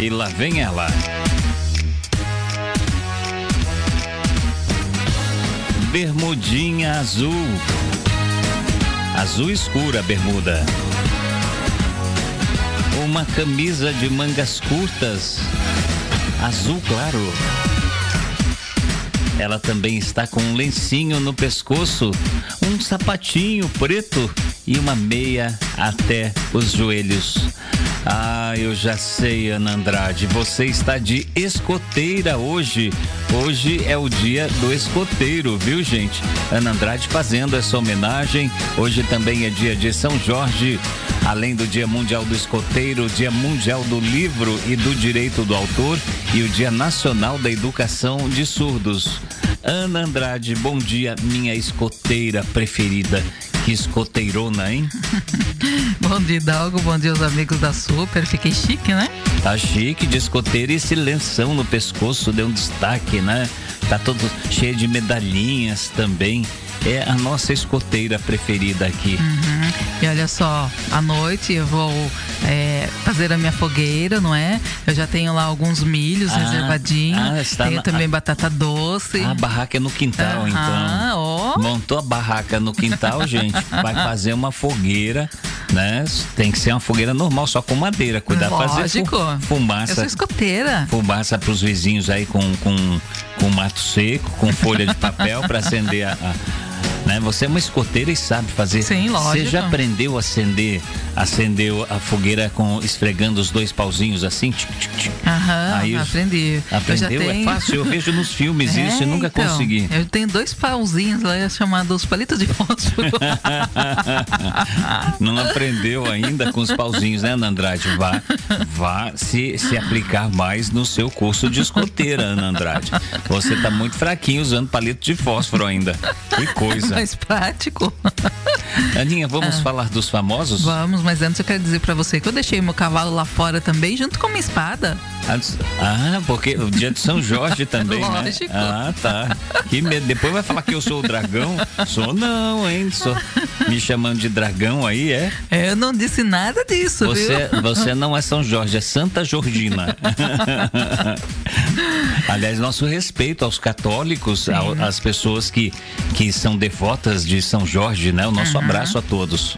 E lá vem ela. Bermudinha azul. Azul escura, bermuda. Uma camisa de mangas curtas. Azul claro. Ela também está com um lencinho no pescoço, um sapatinho preto e uma meia até os joelhos. Ah, eu já sei, Ana Andrade. Você está de escoteira hoje. Hoje é o dia do escoteiro, viu, gente? Ana Andrade fazendo essa homenagem. Hoje também é dia de São Jorge. Além do Dia Mundial do Escoteiro, Dia Mundial do Livro e do Direito do Autor e o Dia Nacional da Educação de Surdos. Ana Andrade, bom dia, minha escoteira preferida. Que escoteirona, hein? bom dia, Dalgo. Bom dia aos amigos da Super. Fiquei chique, né? Tá chique de escoteira e esse lenção no pescoço deu um destaque, né? Tá todo cheio de medalhinhas também é a nossa escoteira preferida aqui. Uhum. E olha só, à noite eu vou é, fazer a minha fogueira, não é? Eu já tenho lá alguns milhos ah, reservadinhos. Ah, tenho na, também a, batata doce. A barraca é no quintal, uhum, então. Oh. Montou a barraca no quintal, gente. Vai fazer uma fogueira né? Tem que ser uma fogueira normal, só com madeira. Cuidar Lógico. fazer fumaça. Eu sou escoteira. Fumaça para os vizinhos aí com, com, com mato seco, com folha de papel para acender a, a né? Você é uma escoteira e sabe fazer. Sim, lógico. Você já aprendeu a acender, acendeu a fogueira com esfregando os dois pauzinhos assim? Tic, tic, tic. Aham, Aí, aprendi. Aprendeu? É tenho... É fácil, eu vejo nos filmes é, isso e nunca então, consegui. Eu tenho dois pauzinhos lá chamados palitos de fósforo. Não aprendeu ainda com os pauzinhos, né, Ana Andrade? Vá, vá se, se aplicar mais no seu curso de escoteira, Ana Andrade. Você está muito fraquinho usando palito de fósforo ainda. Que coisa mais prático. Aninha, vamos ah. falar dos famosos? Vamos, mas antes eu quero dizer para você que eu deixei meu cavalo lá fora também, junto com minha espada. Ah, porque o dia de São Jorge também, né? Lógico. né? Ah, tá. Que medo. Depois vai falar que eu sou o dragão. Sou não, hein? Sou me chamando de dragão aí, é? Eu não disse nada disso, você, viu? Você não é São Jorge, é Santa Georgina. Aliás, nosso respeito aos católicos, às pessoas que, que são devotas de São Jorge, né? O nosso uhum. abraço a todos.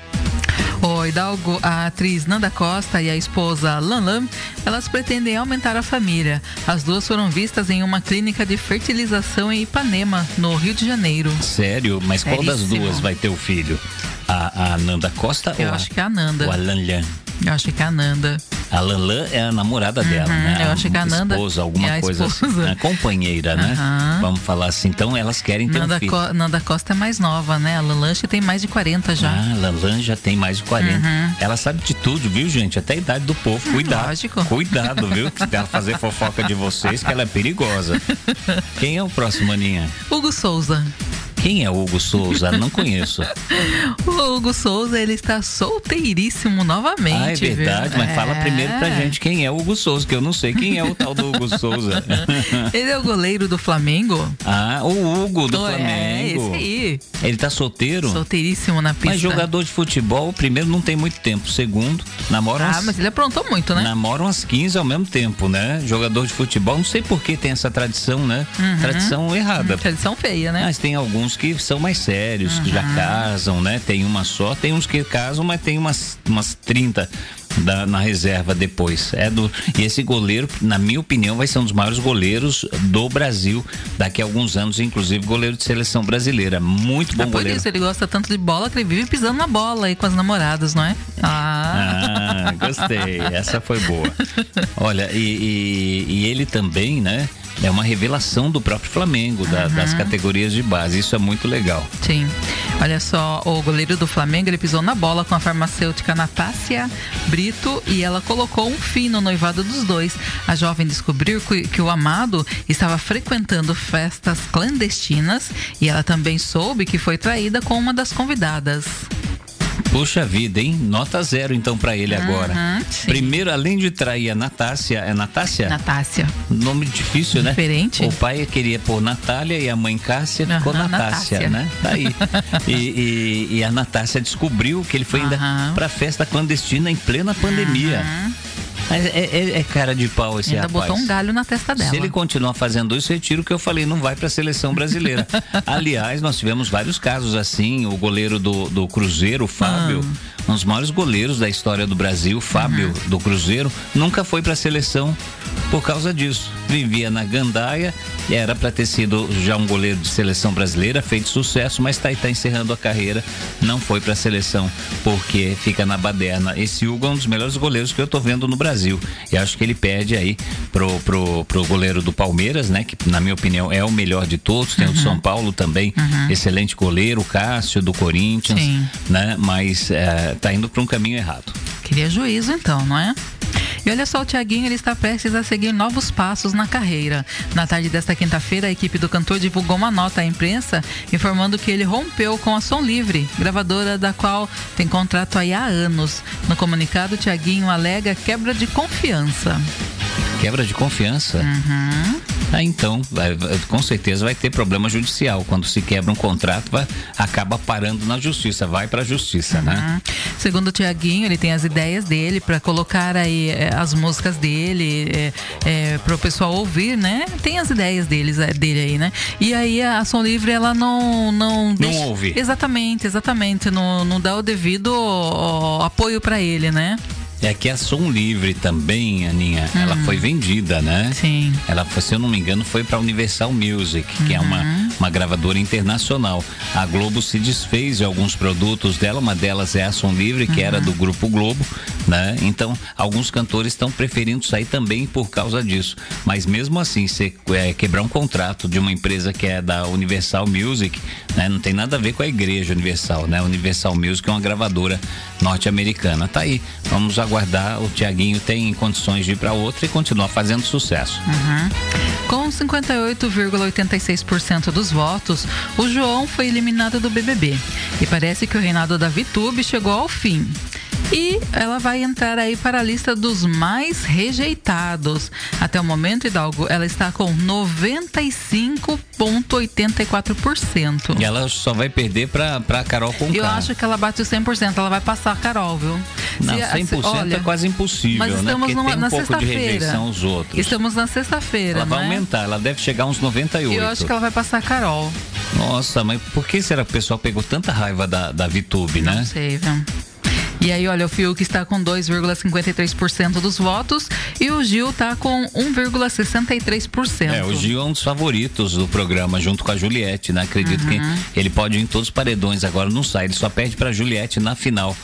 O Hidalgo, a atriz Nanda Costa e a esposa Lan elas pretendem aumentar a família. As duas foram vistas em uma clínica de fertilização em Ipanema, no Rio de Janeiro. Sério? Mas qual das duas vai ter o filho? A, a Nanda Costa Eu ou acho a, que é a Nanda. Ou a Lan Eu acho que é a Nanda. A Lanlan é a namorada dela, uhum, né? Eu acho que a Nanda esposa, alguma é coisa assim, esposa. assim, né? companheira, né? Vamos falar assim. Então elas querem ter Nanda um filho. Co Nanda Costa é mais nova, né? A Lanlan tem mais de 40 já. Ah, Lanlan já tem mais de 40. Uhum. Ela sabe de tudo, viu, gente? Até a idade do povo. Cuidado. Lógico. Cuidado, viu? Se ela fazer fofoca de vocês, que ela é perigosa. Quem é o próximo, Aninha? Hugo Souza. Quem é o Hugo Souza? Não conheço. o Hugo Souza, ele está solteiríssimo novamente. Ah, é verdade, viu? mas é. fala primeiro pra gente quem é o Hugo Souza, que eu não sei quem é o tal do Hugo Souza. ele é o goleiro do Flamengo. Ah, o Hugo do, Flamengo. É, esse aí. Ele tá solteiro? Solteiríssimo na pista. Mas jogador de futebol, primeiro, não tem muito tempo. Segundo, namora Ah, mas ele aprontou muito, né? Namoram umas 15 ao mesmo tempo, né? Jogador de futebol, não sei por que tem essa tradição, né? Uhum. Tradição errada. Tradição feia, né? Mas tem alguns que são mais sérios, uhum. que já casam, né? Tem uma só, tem uns que casam, mas tem umas, umas 30 da, na reserva depois. É do, e esse goleiro, na minha opinião, vai ser um dos maiores goleiros do Brasil daqui a alguns anos, inclusive goleiro de seleção brasileira. Muito bom é por goleiro. isso ele gosta tanto de bola que ele vive pisando na bola aí com as namoradas, não é? Ah, ah gostei. Essa foi boa. Olha, e, e, e ele também, né? é uma revelação do próprio Flamengo, da, uhum. das categorias de base. Isso é muito legal. Sim. Olha só, o goleiro do Flamengo, ele pisou na bola com a farmacêutica Natácia Brito e ela colocou um fim no noivado dos dois. A jovem descobriu que o amado estava frequentando festas clandestinas e ela também soube que foi traída com uma das convidadas. Puxa vida, hein? Nota zero então para ele uhum, agora. Primeiro, além de trair a Natácia, é Natácia? Natácia. Nome difícil, né? Diferente. O pai queria pôr Natália e a mãe Cássia uhum, ficou Natácia, Natácia, né? Tá aí. e, e, e, a Natácia descobriu que ele foi ainda pra festa clandestina em plena pandemia. Mas é, é, é cara de pau esse Ainda rapaz. botou um galho na testa dela. Se ele continuar fazendo isso, retiro o que eu falei, não vai para a seleção brasileira. Aliás, nós tivemos vários casos assim. O goleiro do, do Cruzeiro, o Fábio, ah. Um dos maiores goleiros da história do Brasil, Fábio uhum. do Cruzeiro, nunca foi para a seleção por causa disso. Vivia na gandaia, era para ter sido já um goleiro de seleção brasileira, feito sucesso, mas está tá encerrando a carreira, não foi para a seleção porque fica na baderna. Esse Hugo é um dos melhores goleiros que eu tô vendo no Brasil. E acho que ele pede aí pro, pro, pro goleiro do Palmeiras, né? Que na minha opinião é o melhor de todos. Tem uhum. o do São Paulo também, uhum. excelente goleiro, o Cássio do Corinthians, Sim. né? Mas é, tá indo para um caminho errado. Queria juízo então, não é? E olha só, o Tiaguinho ele está prestes a seguir novos passos na carreira. Na tarde desta quinta-feira, a equipe do cantor divulgou uma nota à imprensa informando que ele rompeu com a Som Livre, gravadora da qual tem contrato aí há anos. No comunicado, o Tiaguinho alega quebra de confiança. Quebra de confiança? Uhum. Ah, então, vai, com certeza vai ter problema judicial. Quando se quebra um contrato, vai, acaba parando na justiça, vai para a justiça, né? uhum. né? Segundo o Tiaguinho, ele tem as ideias dele para colocar aí é, as músicas dele é, é, para o pessoal ouvir, né? Tem as ideias deles, é, dele aí, né? E aí a Ação Livre ela não não não deixa... ouve. Exatamente, exatamente, não, não dá o devido apoio para ele, né? É que a Som Livre também, Aninha, uhum. ela foi vendida, né? Sim. Ela, se eu não me engano, foi para Universal Music, que uhum. é uma, uhum. uma gravadora internacional. A Globo se desfez de alguns produtos dela, uma delas é a Som Livre, que uhum. era do Grupo Globo, né? Então, alguns cantores estão preferindo sair também por causa disso. Mas mesmo assim, você é, quebrar um contrato de uma empresa que é da Universal Music, né? Não tem nada a ver com a igreja Universal, né? Universal Music é uma gravadora norte-americana. Tá aí, vamos aguardar. O Tiaguinho tem condições de ir para outra e continuar fazendo sucesso. Uhum. Com 58,86% dos votos, o João foi eliminado do BBB. E parece que o reinado da Vitube chegou ao fim. E ela vai entrar aí para a lista dos mais rejeitados. Até o momento, Hidalgo, ela está com 95,84%. E ela só vai perder para a Carol Conká. Eu acho que ela bate o 100%. Ela vai passar a Carol, viu? Não, Se, 100% olha, é quase impossível, mas né? estamos né? numa, tem um na pouco de rejeição aos outros. Estamos na sexta-feira, Ela vai é? aumentar, ela deve chegar uns 98. Eu acho que ela vai passar a Carol. Nossa, mas por que será que o pessoal pegou tanta raiva da, da VTube, né? Não sei, viu? E aí, olha, o Fiuk está com 2,53% dos votos e o Gil está com 1,63%. É, o Gil é um dos favoritos do programa, junto com a Juliette, né? Acredito uhum. que ele pode ir em todos os paredões, agora não sai, ele só perde para a Juliette na final.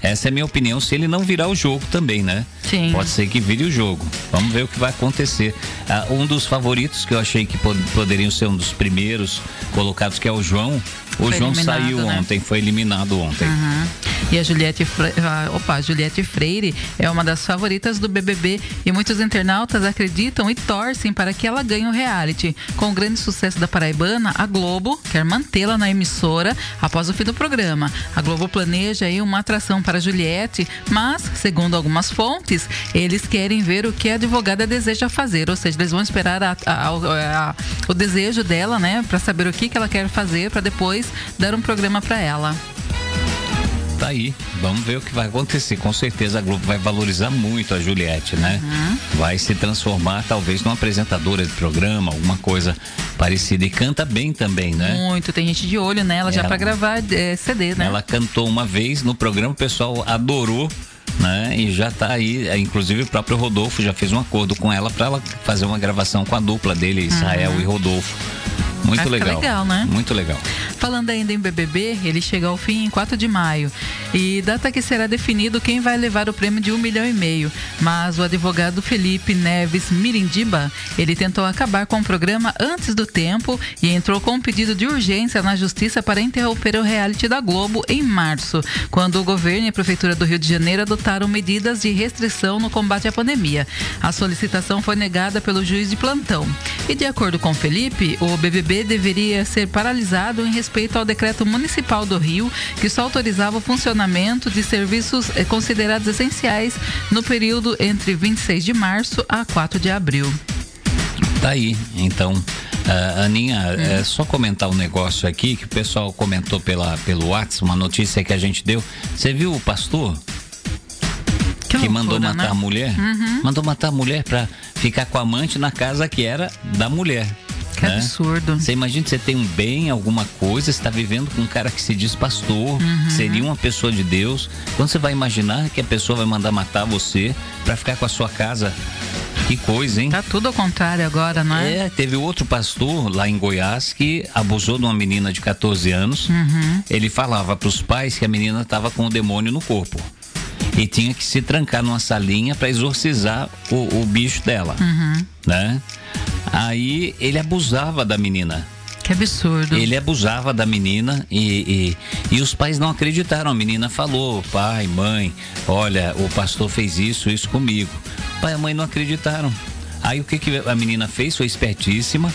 Essa é a minha opinião, se ele não virar o jogo também, né? Sim. Pode ser que vire o jogo. Vamos ver o que vai acontecer. Ah, um dos favoritos que eu achei que pod poderiam ser um dos primeiros colocados, que é o João. O foi João saiu né? ontem, foi eliminado ontem. Uhum. E a Juliette, Fre... Ah, opa, a Juliette Freire é uma das favoritas do BBB e muitos internautas acreditam e torcem para que ela ganhe o reality. Com o grande sucesso da paraibana, a Globo quer mantê-la na emissora após o fim do programa. A Globo planeja aí uma atração para Juliette, mas, segundo algumas fontes, eles querem ver o que a advogada deseja fazer, ou seja, eles vão esperar a, a, a, o desejo dela, né, para saber o que, que ela quer fazer, para depois dar um programa para ela tá aí. Vamos ver o que vai acontecer. Com certeza a Globo vai valorizar muito a Juliette, né? Uhum. Vai se transformar talvez numa apresentadora de programa, alguma coisa parecida. E canta bem também, né? Muito. Tem gente de olho nela já para gravar é, CD, né? Ela cantou uma vez no programa, o pessoal adorou. Né? E já está aí, é, inclusive o próprio Rodolfo já fez um acordo com ela para ela fazer uma gravação com a dupla dele, Israel uhum. e Rodolfo. Muito legal. legal, né? Muito legal. Falando ainda em BBB, ele chega ao fim em 4 de maio. E data que será definido quem vai levar o prêmio de um milhão e meio. Mas o advogado Felipe Neves Mirindiba, ele tentou acabar com o programa antes do tempo e entrou com um pedido de urgência na justiça para interromper o reality da Globo em março, quando o governo e a prefeitura do Rio de Janeiro adotaram medidas de restrição no combate à pandemia. A solicitação foi negada pelo juiz de plantão. E de acordo com Felipe, o BBB deveria ser paralisado em respeito ao decreto municipal do Rio, que só autorizava o funcionamento de serviços eh, considerados essenciais no período entre 26 de março a 4 de abril. Tá aí, então. Uh, Aninha, hum. é só comentar um negócio aqui que o pessoal comentou pela, pelo WhatsApp, uma notícia que a gente deu. Você viu o pastor? Que, que loucura, mandou matar né? a mulher? Uhum. Mandou matar a mulher para ficar com a amante na casa que era da mulher. Que né? absurdo. Você imagina você tem um bem, alguma coisa, está vivendo com um cara que se diz pastor, uhum. seria uma pessoa de Deus. Quando você vai imaginar que a pessoa vai mandar matar você para ficar com a sua casa? Que coisa, hein? Tá tudo ao contrário agora, não é? É, teve outro pastor lá em Goiás que abusou de uma menina de 14 anos. Uhum. Ele falava para os pais que a menina estava com o demônio no corpo e tinha que se trancar numa salinha para exorcizar o, o, bicho dela, uhum. né? Aí ele abusava da menina. Que absurdo. Ele abusava da menina e, e, e, os pais não acreditaram. A menina falou: pai, mãe, olha, o pastor fez isso, isso comigo. Pai e mãe não acreditaram. Aí o que, que a menina fez? Foi espertíssima,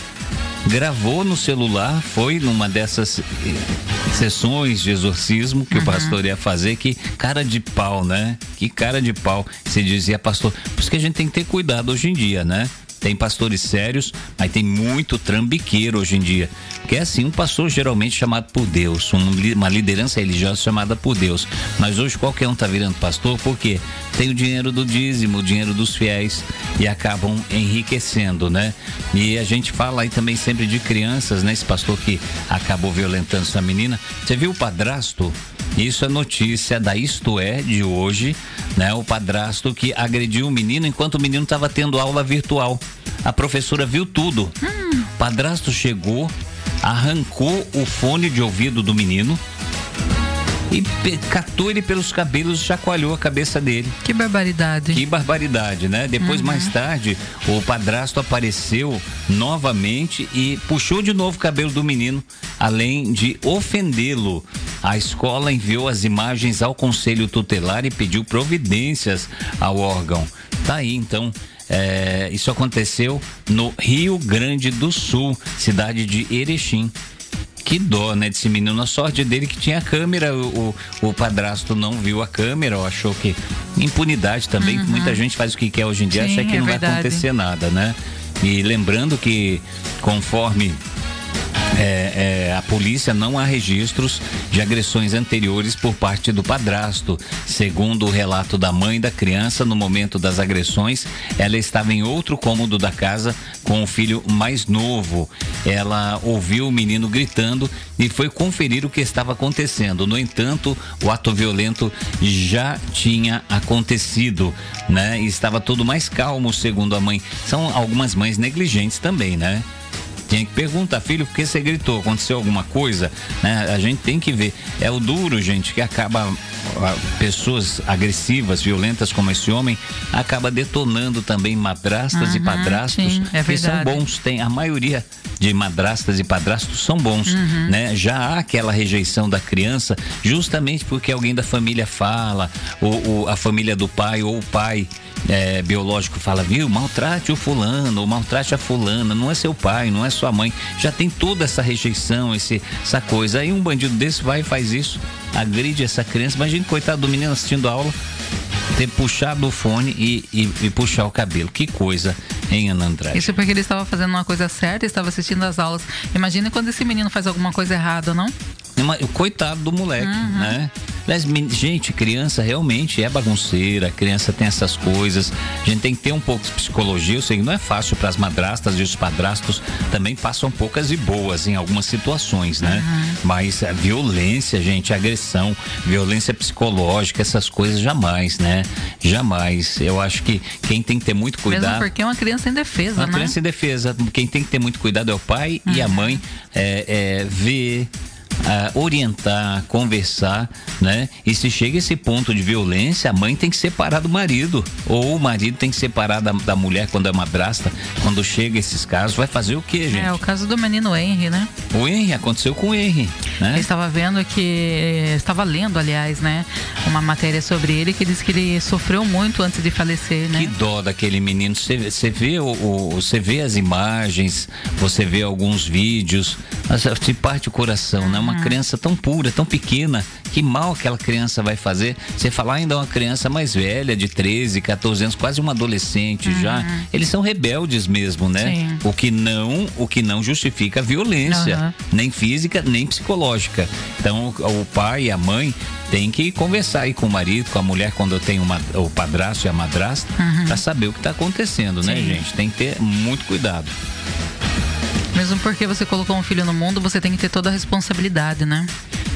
gravou no celular, foi numa dessas eh, sessões de exorcismo que uhum. o pastor ia fazer, que cara de pau, né? Que cara de pau. Você dizia, pastor, por isso que a gente tem que ter cuidado hoje em dia, né? Tem pastores sérios, mas tem muito trambiqueiro hoje em dia. Que é assim, um pastor geralmente chamado por Deus, uma liderança religiosa chamada por Deus. Mas hoje qualquer um tá virando pastor porque tem o dinheiro do dízimo, o dinheiro dos fiéis e acabam enriquecendo, né? E a gente fala aí também sempre de crianças, né? Esse pastor que acabou violentando essa menina. Você viu o padrasto? Isso é notícia da Isto É de hoje, né? O padrasto que agrediu o menino enquanto o menino estava tendo aula virtual. A professora viu tudo. Hum. O padrasto chegou, arrancou o fone de ouvido do menino, e catou ele pelos cabelos e chacoalhou a cabeça dele. Que barbaridade. Que barbaridade, né? Depois, uhum. mais tarde, o padrasto apareceu novamente e puxou de novo o cabelo do menino, além de ofendê-lo. A escola enviou as imagens ao conselho tutelar e pediu providências ao órgão. Tá aí, então. É, isso aconteceu no Rio Grande do Sul, cidade de Erechim que dó, né, desse menino. A sorte dele que tinha câmera, o, o padrasto não viu a câmera, ou achou que. Impunidade também, uhum. muita gente faz o que quer hoje em dia, Sim, acha que é não verdade. vai acontecer nada, né? E lembrando que, conforme é, é, a polícia não há registros de agressões anteriores por parte do padrasto. Segundo o relato da mãe da criança, no momento das agressões, ela estava em outro cômodo da casa com o filho mais novo. Ela ouviu o menino gritando e foi conferir o que estava acontecendo. No entanto, o ato violento já tinha acontecido, né? E estava tudo mais calmo, segundo a mãe. São algumas mães negligentes também, né? Tinha que perguntar, filho, por que você gritou? Aconteceu alguma coisa? Né? A gente tem que ver. É o duro, gente, que acaba pessoas agressivas, violentas como esse homem, acaba detonando também madrastas uhum, e padrastos sim, é que são bons. Tem a maioria de madrastas e padrastos são bons, uhum. né? Já há aquela rejeição da criança, justamente porque alguém da família fala, ou, ou a família do pai ou o pai é, biológico fala, viu, maltrate o fulano, ou maltrate a fulana, não é seu pai, não é sua mãe. Já tem toda essa rejeição, esse, essa coisa. Aí um bandido desse vai e faz isso, agride essa criança. Imagina, coitado do menino assistindo a aula, ter puxado o fone e, e, e puxar o cabelo. Que coisa, hein, Ana Andrade? Isso porque ele estava fazendo uma coisa certa, estava assistindo as aulas. Imagina quando esse menino faz alguma coisa errada, não? Coitado do moleque, uhum. né? Mas, gente, criança realmente é bagunceira, criança tem essas coisas. A gente tem que ter um pouco de psicologia. Eu sei que não é fácil para as madrastas e os padrastos também passam poucas e boas em algumas situações, né? Uhum. Mas a violência, gente, agressão, violência psicológica, essas coisas jamais, né? Jamais. Eu acho que quem tem que ter muito cuidado. Mesmo porque é uma criança em defesa, uma né? Uma criança em defesa. Quem tem que ter muito cuidado é o pai uhum. e a uhum. mãe. É, é, ver uh, orientar, conversar, né? E se chega esse ponto de violência, a mãe tem que separar do marido, ou o marido tem que separar da, da mulher quando é madrasta. Quando chega esses casos, vai fazer o que, gente? É, o caso do menino Henry, né? O Henry, aconteceu com o Henry, né? Eu estava vendo que, estava lendo, aliás, né? Uma matéria sobre ele que diz que ele sofreu muito antes de falecer, né? Que dó daquele menino. Você vê, você vê as imagens, você vê alguns vídeos, se parte o coração, né? Uma uma criança tão pura, tão pequena, que mal aquela criança vai fazer? Você falar ainda uma criança mais velha, de 13, 14 anos, quase uma adolescente uhum. já. Eles são rebeldes mesmo, né? Sim. O que não, o que não justifica a violência, uhum. nem física, nem psicológica. Então, o pai e a mãe tem que conversar aí com o marido, com a mulher, quando tem uma, o padrasto e a madrasta, uhum. para saber o que está acontecendo, né, Sim. né, gente? Tem que ter muito cuidado. Mesmo porque você colocou um filho no mundo, você tem que ter toda a responsabilidade, né?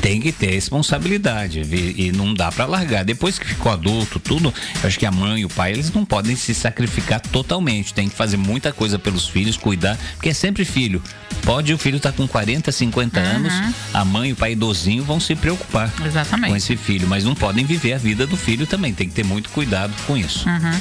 Tem que ter responsabilidade e não dá para largar. Depois que ficou adulto, tudo, eu acho que a mãe e o pai, eles não podem se sacrificar totalmente. Tem que fazer muita coisa pelos filhos, cuidar, porque é sempre filho. Pode o filho estar tá com 40, 50 uhum. anos, a mãe e o pai idosinho vão se preocupar Exatamente. com esse filho, mas não podem viver a vida do filho também. Tem que ter muito cuidado com isso. Uhum.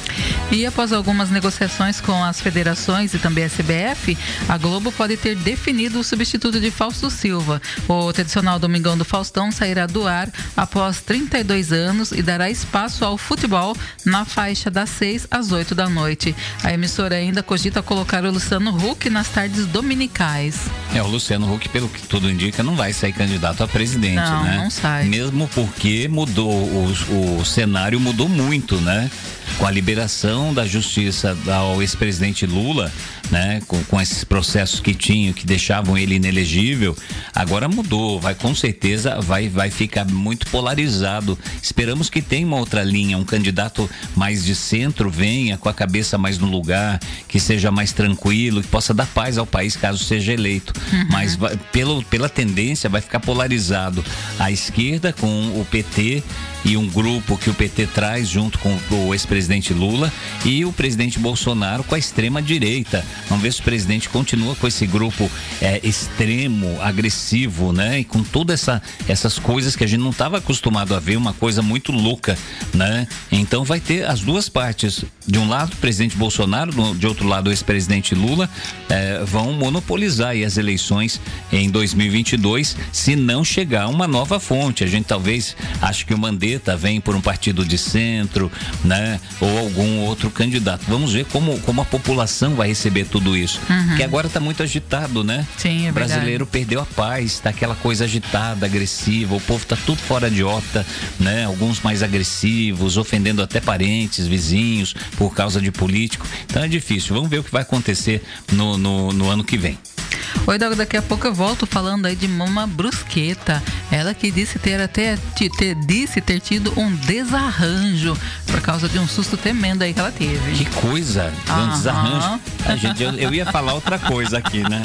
E após algumas negociações com as federações e também a CBF, a Globo pode ter definido o substituto de Fausto Silva. O tradicional Domingão do Faustão sairá do ar após 32 anos e dará espaço ao futebol na faixa das 6 às 8 da noite. A emissora ainda cogita colocar o Luciano Huck nas tardes dominicais. É, o Luciano Huck, pelo que tudo indica, não vai sair candidato a presidente, não, né? Não sai. Mesmo porque mudou, o, o cenário mudou muito, né? Com a liberação da justiça ao ex-presidente Lula, né? Com, com esses processos que tinham, que deixavam ele inelegível, agora mudou, vai com certeza vai, vai ficar muito polarizado. Esperamos que tenha uma outra linha, um candidato mais de centro venha com a cabeça mais no lugar, que seja mais tranquilo, que possa dar paz ao país caso seja eleito. Uhum. Mas vai, pelo, pela tendência vai ficar polarizado a esquerda com o PT e um grupo que o PT traz junto com o ex-presidente Lula e o presidente Bolsonaro com a extrema direita. Vamos ver se o presidente continua com esse grupo é, extremo, agressivo, né? E com todas essa, essas coisas que a gente não estava acostumado a ver, uma coisa muito louca, né? Então vai ter as duas partes. De um lado, o presidente Bolsonaro, de outro lado, o ex-presidente Lula, é, vão monopolizar as eleições em 2022, se não chegar uma nova fonte. A gente talvez ache que o Mandetta vem por um partido de centro, né? Ou algum outro candidato. Vamos ver como, como a população vai receber tudo isso. Uhum. Que agora está muito agitado, né? Sim, é O brasileiro perdeu a paz, tá aquela coisa agitada, agressiva, o povo tá tudo fora de órbita, né? Alguns mais agressivos, ofendendo até parentes, vizinhos, por causa de político. Então é difícil. Vamos ver o que vai acontecer no, no, no ano que vem. Oi, Doug, daqui a pouco eu volto falando aí de Mama Brusqueta. Ela que disse ter até ter, disse ter tido um desarranjo por causa de um susto tremendo aí que ela teve. Que coisa, um desarranjo. A gente, eu, eu ia falar outra coisa aqui, né?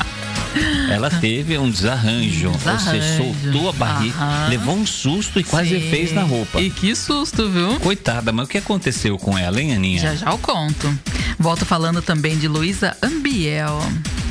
Ela teve um desarranjo, seja, soltou a barriga, Aham. levou um susto e quase Sim. fez na roupa. E que susto, viu? Coitada, mas o que aconteceu com ela, hein, Aninha? Já já eu conto. Volto falando também de Luísa Ambiel.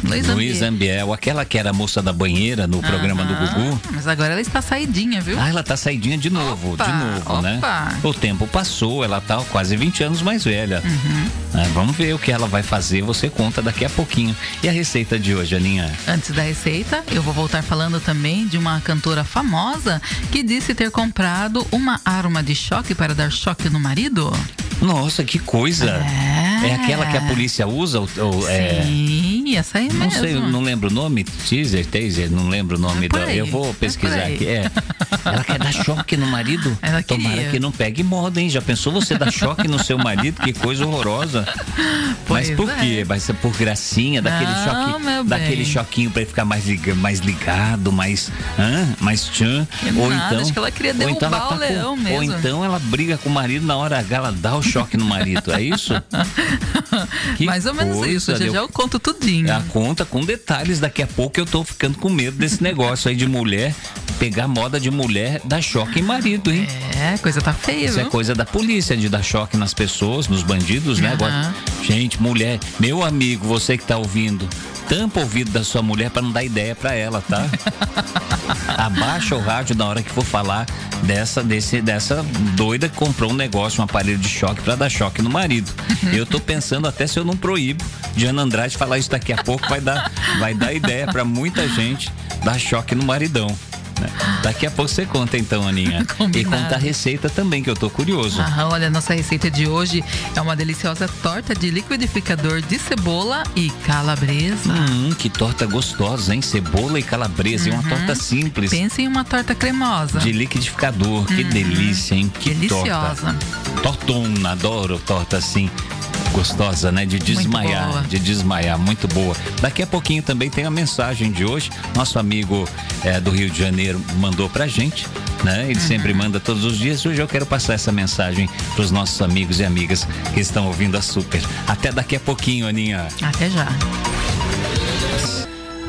Luísa Ambiel. Ambiel, aquela que era a moça da banheira no programa do Gugu. Mas agora ela está saidinha, viu? Ah, ela está saidinha de novo, opa, de novo, né? opa. né? O tempo passou, ela está quase 20 anos mais velha. Uhum. É, vamos ver o que ela vai fazer, você conta daqui a pouquinho. E a receita de hoje, Aninha? Antes da receita, eu vou voltar falando também de uma cantora famosa que disse ter comprado uma arma de choque para dar choque no marido. Nossa, que coisa! É, é aquela que a polícia usa? Ou, ou, é? Sim, é... essa aí mesmo. Não sei, não lembro o nome. Teaser, taser, não lembro o nome é da. Eu vou é pesquisar aqui. É. Ela quer dar choque no marido? Ela Tomara queria. que não pegue moda, hein? Já pensou você dar choque no seu marido? Que coisa horrorosa. Pois Mas por é. quê? Vai ser por gracinha, daquele não, choque, daquele choquinho para ele ficar mais, liga, mais ligado, mais, hã? mais tchan. ou nada, então, acho que ela queria derrubar então ela tá o leão com, mesmo. Ou então ela briga com o marido na hora H, ela dá o choque no marido, é isso? Mais ou menos isso, já, já eu conto tudinho. A conta com detalhes, daqui a pouco eu tô ficando com medo desse negócio aí de mulher, pegar moda de mulher, dar choque em marido, hein? É, coisa tá feia, Isso é viu? é coisa da polícia, de dar choque nas pessoas, nos bandidos, né? Agora, gente, mulher, meu amigo, você que tá ouvindo, tampa o ouvido da sua mulher para não dar ideia para ela, tá? Abaixa o rádio na hora que for falar dessa desse dessa doida que comprou um negócio, um aparelho de choque para dar choque no marido. Eu tô pensando até se eu não proíbo Diana Andrade falar isso daqui a pouco vai dar vai dar ideia para muita gente dar choque no maridão. Daqui a pouco você conta então, Aninha. Combinado. E conta a receita também, que eu tô curioso. Aham, olha, a nossa receita de hoje é uma deliciosa torta de liquidificador de cebola e calabresa. Hum, que torta gostosa, hein? Cebola e calabresa. Uhum. E uma torta simples. Pense em uma torta cremosa. De liquidificador. Que uhum. delícia, hein? Que Deliciosa. torta. Tortona, adoro torta assim gostosa, né? De desmaiar, de desmaiar, muito boa. Daqui a pouquinho também tem a mensagem de hoje. Nosso amigo é, do Rio de Janeiro mandou pra gente, né? Ele uhum. sempre manda todos os dias. Hoje eu quero passar essa mensagem para os nossos amigos e amigas que estão ouvindo a Super. Até daqui a pouquinho, Aninha. Até já.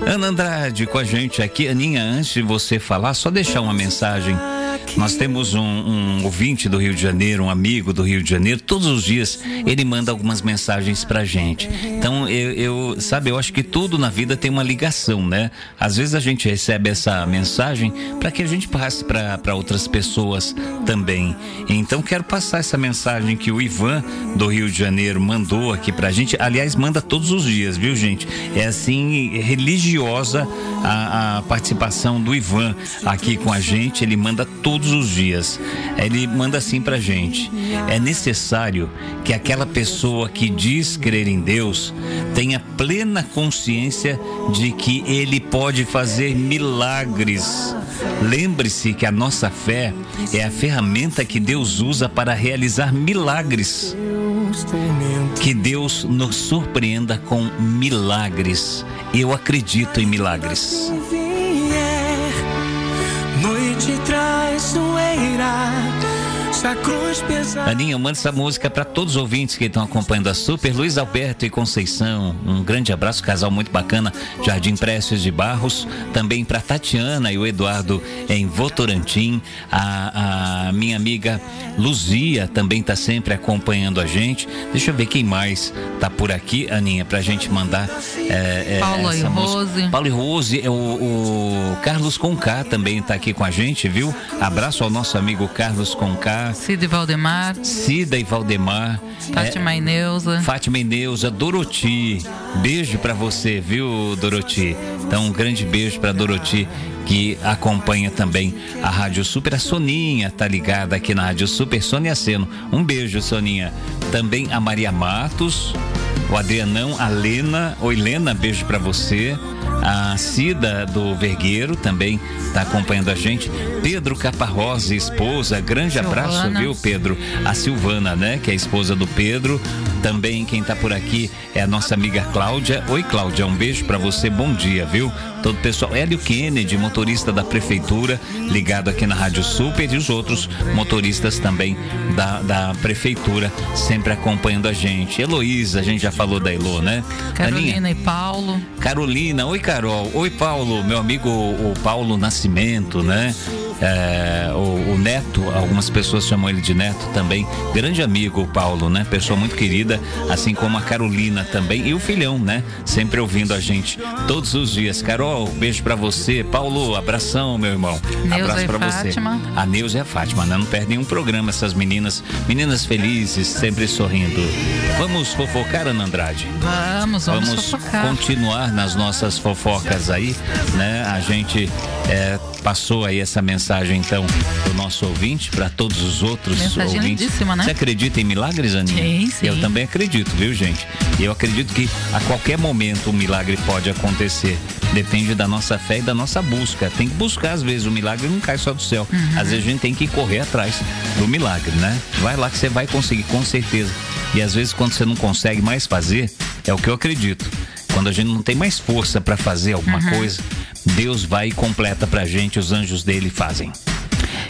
Ana Andrade com a gente aqui. Aninha, antes de você falar, só deixar uma mensagem nós temos um, um, ouvinte do Rio de Janeiro, um amigo do Rio de Janeiro, todos os dias ele manda algumas mensagens pra gente. Então, eu, eu sabe, eu acho que tudo na vida tem uma ligação, né? Às vezes a gente recebe essa mensagem para que a gente passe para outras pessoas também. Então, quero passar essa mensagem que o Ivan do Rio de Janeiro mandou aqui pra gente. Aliás, manda todos os dias, viu, gente? É assim, religiosa a, a participação do Ivan aqui com a gente. Ele manda todos todos os dias. Ele manda assim pra gente: é necessário que aquela pessoa que diz crer em Deus tenha plena consciência de que ele pode fazer milagres. Lembre-se que a nossa fé é a ferramenta que Deus usa para realizar milagres. Que Deus nos surpreenda com milagres. Eu acredito em milagres. Noite traiçoeira Aninha, manda essa música para todos os ouvintes que estão acompanhando a Super. Luiz Alberto e Conceição, um grande abraço, casal muito bacana, Jardim Prestes de Barros. Também para Tatiana e o Eduardo em Votorantim. A, a minha amiga Luzia também está sempre acompanhando a gente. Deixa eu ver quem mais tá por aqui, Aninha, para a gente mandar. É, é, Paulo e Rose. Paulo e Rose, o, o Carlos Conká também está aqui com a gente, viu? Abraço ao nosso amigo Carlos Conká. Cida e Valdemar. Cida e Valdemar. Fátima é, e Neuza. Fátima e Neuza, Doroti. Beijo para você, viu, Doroti? Então, um grande beijo para Doroti que acompanha também a Rádio Super. A Soninha tá ligada aqui na Rádio Super, Sônia Seno. Um beijo, Soninha. Também a Maria Matos, o Adrianão, a Lena. Oi, Lena, beijo para você. A Cida do Vergueiro também está acompanhando a gente. Pedro Caparrosa, esposa, grande Silvana. abraço, viu, Pedro? A Silvana, né, que é a esposa do Pedro. Também quem está por aqui é a nossa amiga Cláudia. Oi, Cláudia, um beijo para você, bom dia, viu? Todo o pessoal. Hélio Kennedy, motorista da prefeitura, ligado aqui na Rádio Super, e os outros motoristas também da, da prefeitura, sempre acompanhando a gente. Heloísa, a gente já falou da Elo, né? Carolina Aninha. e Paulo. Carolina, oi, Carol. Oi, Paulo, meu amigo o Paulo Nascimento, né? É, o, o, Neto, algumas pessoas chamam ele de Neto também, grande amigo o Paulo, né? Pessoa muito querida, assim como a Carolina também e o filhão, né? Sempre ouvindo a gente todos os dias. Carol, beijo para você. Paulo, abração, meu irmão. Neuza Abraço para você. A Neuza e a Fátima, né? Não perdem um programa essas meninas, meninas felizes, sempre sorrindo. Vamos fofocar, Ana Andrade? Vamos, vamos, vamos fofocar. continuar nas nossas fofocas aí, né? A gente é, passou aí essa mensagem então do nosso ouvinte para todos os outros mensagem ouvintes. Né? Você acredita em milagres, Aninha? Sim, sim. Eu também acredito, viu, gente? E eu acredito que a qualquer momento um milagre pode acontecer. Depende da nossa fé e da nossa busca. Tem que buscar, às vezes, o milagre não cai só do céu. Uhum. Às vezes a gente tem que correr atrás do milagre, né? Vai lá que você vai conseguir, com certeza. E às vezes, quando você não consegue mais fazer, é o que eu acredito. Quando a gente não tem mais força para fazer alguma uhum. coisa, Deus vai e completa pra gente, os anjos dele fazem.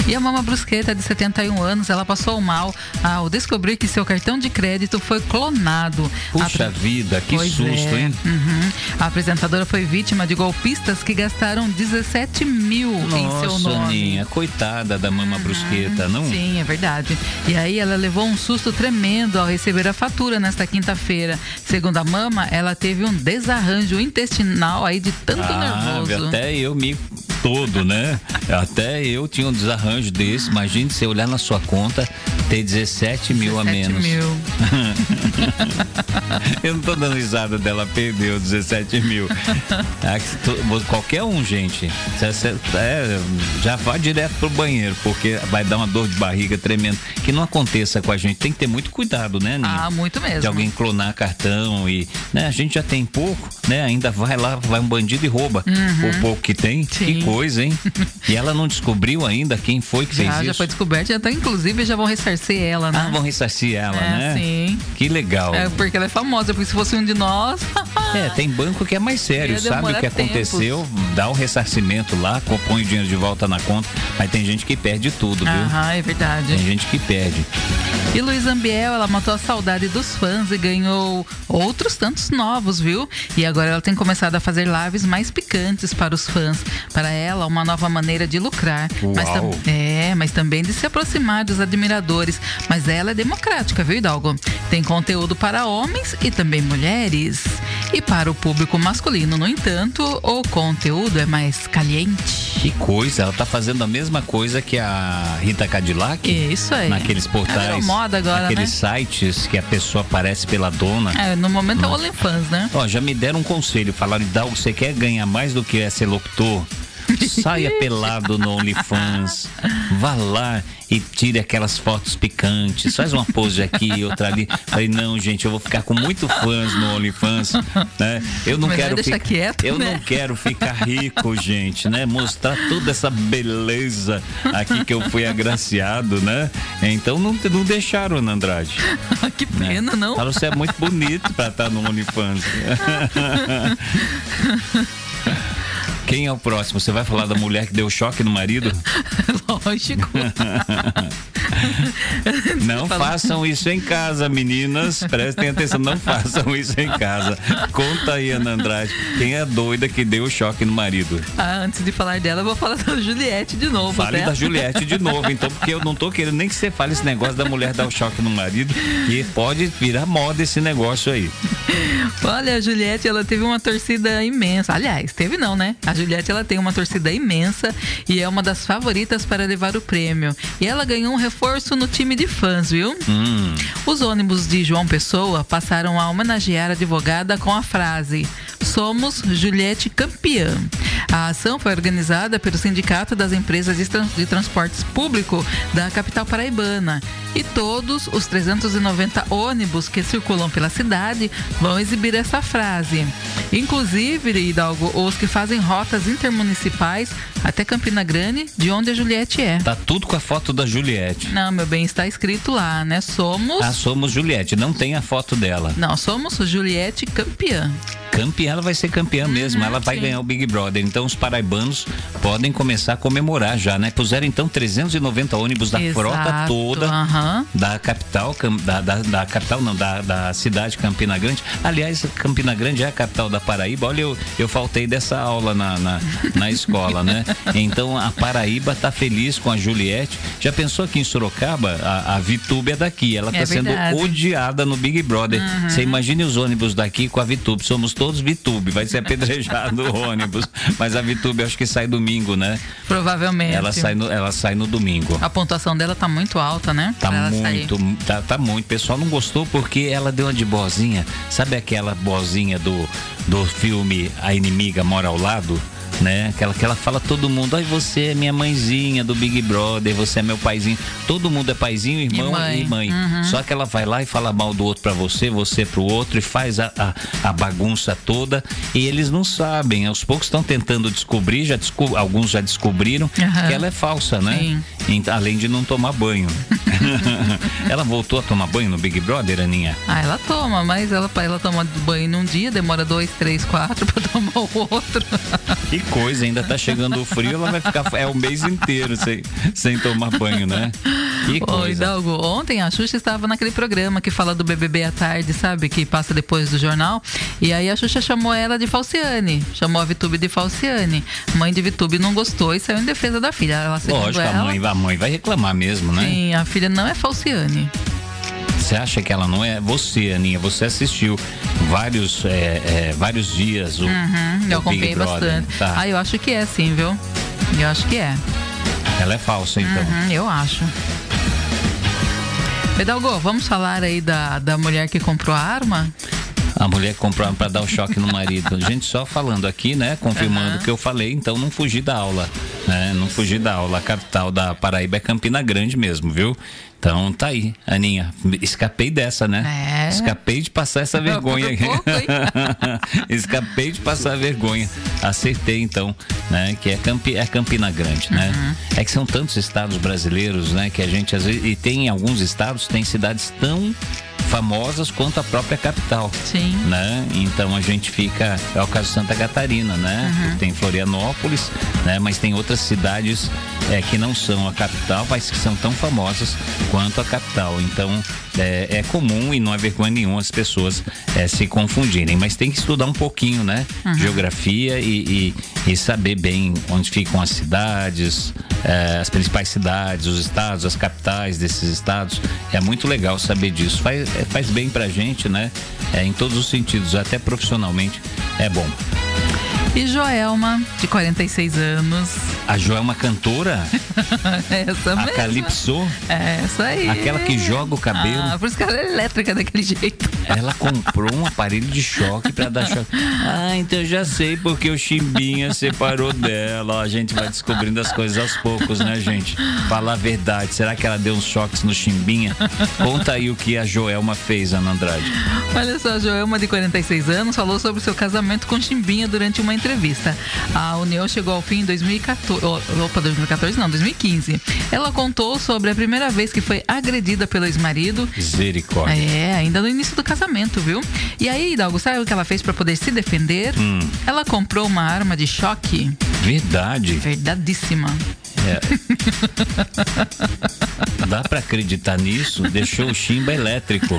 E a Mama Brusqueta, de 71 anos, ela passou mal ao descobrir que seu cartão de crédito foi clonado. Puxa vida, que pois susto, é. hein? Uhum. A apresentadora foi vítima de golpistas que gastaram 17 mil Nossa, em seu nome. Aninha, coitada da Mama uhum. Brusqueta, não? Sim, é verdade. E aí ela levou um susto tremendo ao receber a fatura nesta quinta-feira. Segundo a Mama, ela teve um desarranjo intestinal aí de tanto ah, nervoso. Até eu me todo, né? Até eu tinha um desarranjo desse. Imagine você olhar na sua conta, ter 17 mil 17 a menos. mil. eu não tô dando risada dela, perdeu 17 mil. Qualquer um, gente. É, já vá direto pro banheiro, porque vai dar uma dor de barriga tremenda. Que não aconteça com a gente. Tem que ter muito cuidado, né, Aninha? Ah, muito mesmo. De alguém clonar cartão e. Né, a gente já tem pouco, né? Ainda vai lá, vai um bandido e rouba uhum. o pouco que tem. Sim. Que coisa, hein? e ela não descobriu ainda quem foi que já, fez isso? Já foi descoberto, já tá, inclusive já vão ressarcir ela, né? Ah, vão ressarcir ela, é, né? Sim. Que legal. É, porque ela é famosa, porque se fosse um de nós. é, tem banco que é mais sério, sabe o que aconteceu, tempos. dá o ressarcimento lá, compõe o dinheiro de volta na conta, mas tem gente que perde tudo, viu? Aham, é verdade. Tem gente que perde. E Luiz Ambiel, ela matou a saudade dos fãs e ganhou outros tantos novos, viu? E agora ela tem começado a fazer lives mais picantes para os fãs. Para ela, uma nova maneira de lucrar. Uau. Mas é, mas também de se aproximar dos admiradores. Mas ela é democrática, viu, Hidalgo? Tem conteúdo para homens e também mulheres. E para o público masculino, no entanto, o conteúdo é mais caliente. Que coisa, ela tá fazendo a mesma coisa que a Rita Cadillac. Isso aí. Naqueles portais. Moda agora, naqueles né? sites que a pessoa aparece pela dona. É, no momento é o OnlyFans, né? Ó, já me deram um conselho, falaram, Dalgo, você quer ganhar mais do que é ser locutor? Saia pelado no OnlyFans. Vá lá e tire aquelas fotos picantes. Faz uma pose aqui e outra ali. Falei, não, gente, eu vou ficar com muito fãs no OnlyFans. Né? Eu não Melhor quero ficar. Quieto, eu né? não quero ficar rico, gente, né? Mostrar toda essa beleza aqui que eu fui agraciado, né? Então não, não deixaram, Ana Andrade. que pena, né? não? Falaram, você é muito bonito pra estar no OnlyFans. Quem é o próximo? Você vai falar da mulher que deu choque no marido? Lógico. Não façam isso em casa, meninas. Prestem atenção, não façam isso em casa. Conta aí, Ana Andrade, quem é a doida que deu choque no marido? Ah, antes de falar dela, eu vou falar da Juliette de novo. Fale né? da Juliette de novo, então, porque eu não tô querendo nem que você fale esse negócio da mulher dar o choque no marido, que pode virar moda esse negócio aí. Olha, a Juliette, ela teve uma torcida imensa. Aliás, teve não, né? A Juliette, ela tem uma torcida imensa e é uma das favoritas para levar o prêmio. E ela ganhou um reforço no time de fãs, viu? Hum. Os ônibus de João Pessoa passaram a homenagear a advogada com a frase: Somos Juliette campeã. A ação foi organizada pelo Sindicato das Empresas de, Trans de Transportes Público da capital paraibana. E todos os 390 ônibus que circulam pela cidade vão exibir essa frase. Inclusive, Hidalgo, os que fazem rotas intermunicipais até Campina Grande, de onde a Juliette é. Tá tudo com a foto da Juliette. Não, meu bem, está escrito lá, né? Somos. Ah, somos Juliette, não tem a foto dela. Não, somos Juliette campeã. Campeã, ela vai ser campeã uhum, mesmo, ela vai sim. ganhar o Big Brother. Então os paraibanos podem começar a comemorar já, né? Puseram então 390 ônibus da Exato, frota toda uhum. da capital, da, da, da, capital não, da, da cidade Campina Grande. Aliás, Campina Grande é a capital da Paraíba. Olha, eu, eu faltei dessa aula na, na, na escola, né? Então a Paraíba tá feliz com a Juliette. Já pensou aqui em Sorocaba? A, a Vitube é daqui, ela tá é sendo odiada no Big Brother. Uhum. Você imagine os ônibus daqui com a Vitube. Somos todos Vitube, vai ser apedrejado o ônibus. Mas a Vitube acho que sai domingo, né? Provavelmente. Ela sai no, ela sai no domingo. A pontuação dela tá muito alta, né? Tá muito, tá, tá, muito. O pessoal não gostou porque ela deu uma de bozinha. Sabe aquela bozinha do, do filme A Inimiga Mora ao Lado? Né? Aquela que ela fala todo mundo, ai você é minha mãezinha do Big Brother, você é meu paizinho. Todo mundo é paizinho, irmão e mãe. E mãe. Uhum. Só que ela vai lá e fala mal do outro para você, você pro outro e faz a, a, a, bagunça toda e eles não sabem. Aos poucos estão tentando descobrir, já desco alguns já descobriram uhum. que ela é falsa, né? além de não tomar banho. ela voltou a tomar banho no Big Brother, Aninha? Ah, ela toma, mas ela, ela toma banho num dia, demora dois, três, quatro pra tomar o outro. Que coisa, ainda tá chegando o frio, ela vai ficar é o mês inteiro sem, sem tomar banho, né? Que coisa. Ô, Hidalgo, ontem a Xuxa estava naquele programa que fala do BBB à tarde, sabe? Que passa depois do jornal. E aí a Xuxa chamou ela de Falciane. Chamou a Vitube de Falciane. Mãe de Vitube não gostou e saiu em defesa da filha. Ela, Lógico, ela, a, mãe, a mãe vai reclamar mesmo, né? Sim, a filha não é Falciane. Você acha que ela não é você, Aninha? Você assistiu vários, é, é, vários dias o, uhum, o eu acompanhei Brother. bastante. Tá. Ah, eu acho que é sim, viu? Eu acho que é. Ela é falsa, então. Uhum, eu acho. Pedalgo, vamos falar aí da, da mulher que comprou a arma? A mulher comprou para dar o um choque no marido. Gente, só falando aqui, né? Confirmando o uhum. que eu falei, então não fugi da aula. Né? Não fugi da aula. A capital da Paraíba é Campina Grande mesmo, viu? Então tá aí, Aninha. Escapei dessa, né? É. Escapei de passar essa vergonha. Pouco, Escapei de passar a vergonha. Acertei então, né? Que é, Campi, é Campina Grande, né? Uhum. É que são tantos estados brasileiros, né? Que a gente às vezes. E tem alguns estados, tem cidades tão famosas quanto a própria capital. Sim. Né? Então a gente fica. É o caso de Santa Catarina, né? Uhum. Tem Florianópolis, né? Mas tem outras cidades é, que não são a capital, mas que são tão famosas quanto a capital. Então é, é comum e não é vergonha nenhuma as pessoas é, se confundirem. Mas tem que estudar um pouquinho, né? Uhum. Geografia e, e, e, saber bem onde ficam as cidades, é, as principais cidades, os estados, as capitais desses estados. É muito legal saber disso. Faz, faz bem pra gente, né? É, em todos os sentidos, até profissionalmente é bom. E Joelma, de 46 anos. A Joelma cantora? essa mesmo. A Calypso? É, essa aí. Aquela que joga o cabelo. Ah, por isso que ela é elétrica daquele jeito. Ela comprou um aparelho de choque para dar choque. Ah, então eu já sei porque o Chimbinha separou dela. A gente vai descobrindo as coisas aos poucos, né, gente? Falar a verdade. Será que ela deu uns choques no Chimbinha? Conta aí o que a Joelma fez, Ana Andrade. Olha só, a Joelma, de 46 anos, falou sobre seu casamento com Chimbinha durante uma entrevista. A união chegou ao fim em 2014. Opa, 2014 não, 2015. Ela contou sobre a primeira vez que foi agredida pelo ex-marido. Misericórdia. É, ainda no início do casamento, viu? E aí, Hidalgo, sabe o que ela fez para poder se defender? Hum. Ela comprou uma arma de choque. Verdade. Verdadíssima. É. Dá para acreditar nisso? Deixou o chimba elétrico.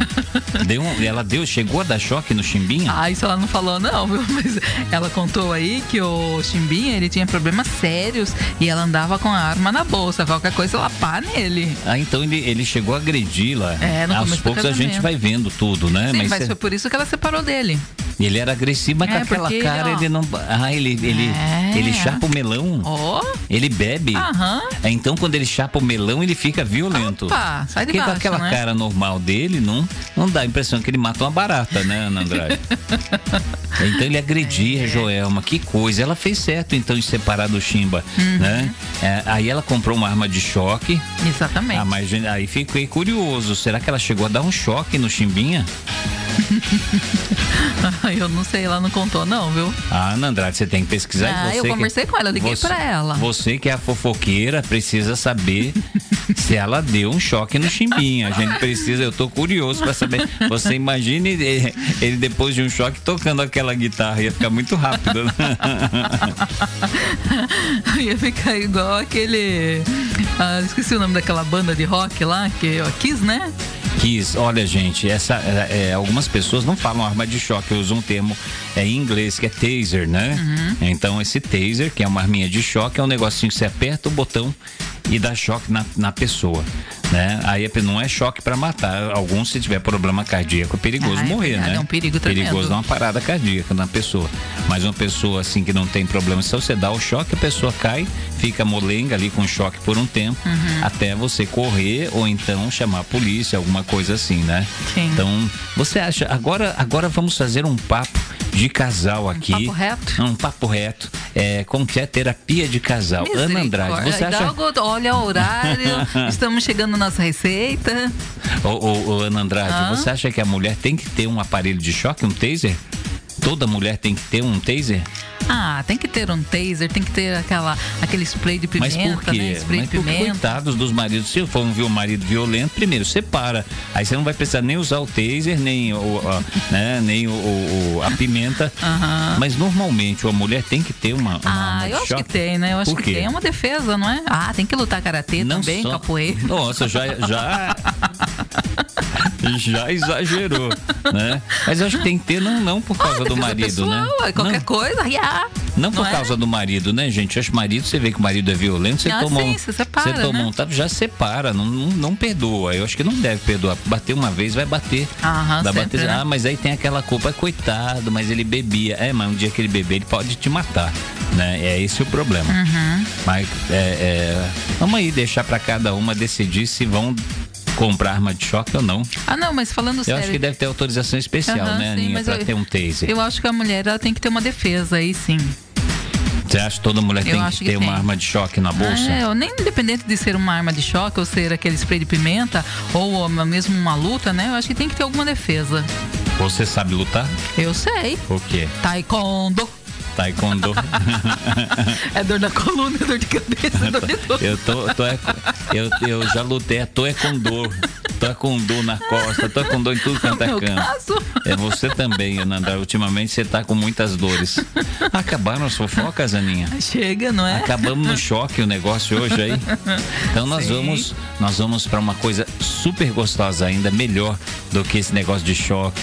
Deu um, ela deu, chegou a dar choque no chimbinha? Ah, isso ela não falou não, viu? Mas ela contou aí que o chimbinha, ele tinha problemas sérios e ela andava com a arma na bolsa. Qualquer coisa ela pá nele. Ah, então ele, ele chegou a agredi-la. É, Aos poucos a gente vai vendo tudo, né? Sim, mas, mas foi por isso que ela separou dele. Ele era agressivo, mas é, com aquela cara ele, ó, ele não. Ah, ele, ele, é. ele chapa o melão. Oh. Ele bebe. Aham. Então quando ele chapa o melão, ele fica violento. Opa, sai de Porque baixo, com aquela né? cara normal dele, não, não dá a impressão que ele mata uma barata, né, Ana Andrade? então ele agredia é. a Joelma. Que coisa. Ela fez certo, então, em separar do Chimba, uhum. né? É, aí ela comprou uma arma de choque. Exatamente. Ah, mas aí fiquei curioso. Será que ela chegou a dar um choque no Chimbinha? eu não sei, ela não contou, não, viu? Ah, Ana Andrade, você tem que pesquisar. Ah, eu conversei que, com ela, liguei você, pra ela. Você que é a fofoqueira precisa saber se ela deu um choque no chimbinha. A gente precisa, eu tô curioso pra saber. Você imagine ele, ele depois de um choque tocando aquela guitarra, ia ficar muito rápido. Né? ia ficar igual aquele. Ah, esqueci o nome daquela banda de rock lá, que o Kiss, né? Kiss, olha gente, essa, é, é, algumas pessoas não falam arma de choque, usam um termo é, em inglês que é taser, né? Uhum. Então esse taser, que é uma arminha de choque, é um negocinho que você aperta o botão e dá choque na, na pessoa né? Aí não é choque para matar. Alguns, se tiver problema cardíaco, é perigoso ah, é morrer, verdade, né? É um perigo tremendo. Perigoso dar uma parada cardíaca na pessoa. Mas uma pessoa assim que não tem problema, se você dá o choque, a pessoa cai, fica molenga ali com choque por um tempo, uhum. até você correr ou então chamar a polícia, alguma coisa assim, né? Sim. Então, você acha, agora, agora vamos fazer um papo de casal aqui. Um papo reto? Um papo reto. É, como que é terapia de casal. Ana Andrade, você acha... olha o horário, estamos chegando na nossa receita. Ô, ô, ô Ana Andrade, ah. você acha que a mulher tem que ter um aparelho de choque, um taser? Toda mulher tem que ter um taser? Ah, tem que ter um taser, tem que ter aquela, aquele spray de pimenta, Mas por quê? né? Spray Mas de pimenta. coitados dos maridos. Se for um, marido violento, primeiro separa. Aí você não vai precisar nem usar o taser, nem, o, né, nem o, o, a pimenta. Uhum. Mas normalmente a mulher tem que ter uma. uma ah, eu acho que tem, né? Eu acho que tem. É uma defesa, não é? Ah, tem que lutar karatê não também, só... capoeira. Nossa, já. já... já exagerou, né? Mas eu acho que tem que ter, não, não por causa ah, do marido, pessoal, né? Qualquer não. coisa, yeah. Não, não por é? causa do marido, né, gente? Acho que marido, você vê que o marido é violento, você ah, toma sim, você, separa, você toma né? um tapa, já separa, não, não, não, perdoa. Eu acho que não deve perdoar. Bater uma vez, vai bater. Aham, vai bater. Né? Ah, mas aí tem aquela culpa, coitado, mas ele bebia. É, mas um dia que ele beber, ele pode te matar. Né? É esse o problema. Uhum. Mas é, é, vamos aí deixar para cada uma decidir se vão comprar arma de choque ou não. Ah, não, mas falando eu sério. Eu acho que deve ter autorização especial, uhum, né, sim, Aninha, pra eu, ter um taser. Eu acho que a mulher ela tem que ter uma defesa aí, sim. Você acha que toda mulher eu tem que, que ter tem. uma arma de choque na bolsa? É, nem independente de ser uma arma de choque ou ser aquele spray de pimenta ou mesmo uma luta, né? Eu acho que tem que ter alguma defesa. Você sabe lutar? Eu sei. O quê? Taekwondo. Taekwondo. é dor na coluna, é dor de cabeça, é dor de tudo. Eu, tô, tô, eu, eu já lutei, tô é com dor. Tô com dor na costa, tô com dor em tudo quanto é canto. É você também, Ananda. Ultimamente você tá com muitas dores. Acabaram as fofocas, Aninha? Chega, não é? Acabamos no choque o negócio hoje aí. Então nós Sim. vamos, nós vamos para uma coisa super gostosa ainda, melhor do que esse negócio de choque.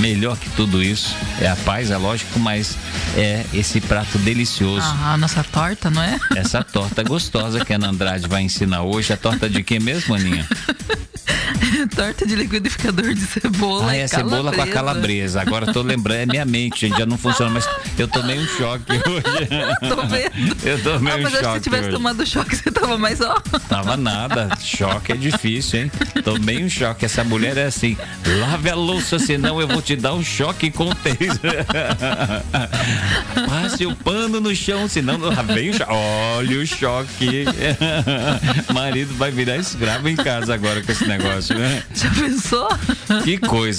Melhor que tudo isso. É a paz, é lógico, mas é esse prato delicioso. Ah, a nossa torta, não é? Essa torta gostosa que a Ana Andrade vai ensinar hoje. A torta de quem mesmo, Aninha? torta de liquidificador de cebola. Ah, é cebola com a calabresa. Agora eu tô lembrando, é minha mente, gente, já não funciona, mas eu tomei um choque hoje. tô vendo. Eu tomei ah, um mas choque. se você tivesse hoje. tomado choque, você tava mais ó. Tava nada. Choque é difícil, hein? Tomei um choque. Essa mulher é assim: lave a louça, senão eu vou te dar um choque com taser. Passe o pano no chão, senão vem o choque. Olha o choque. Marido vai virar escravo em casa agora com esse negócio, né? Já pensou? Que coisa.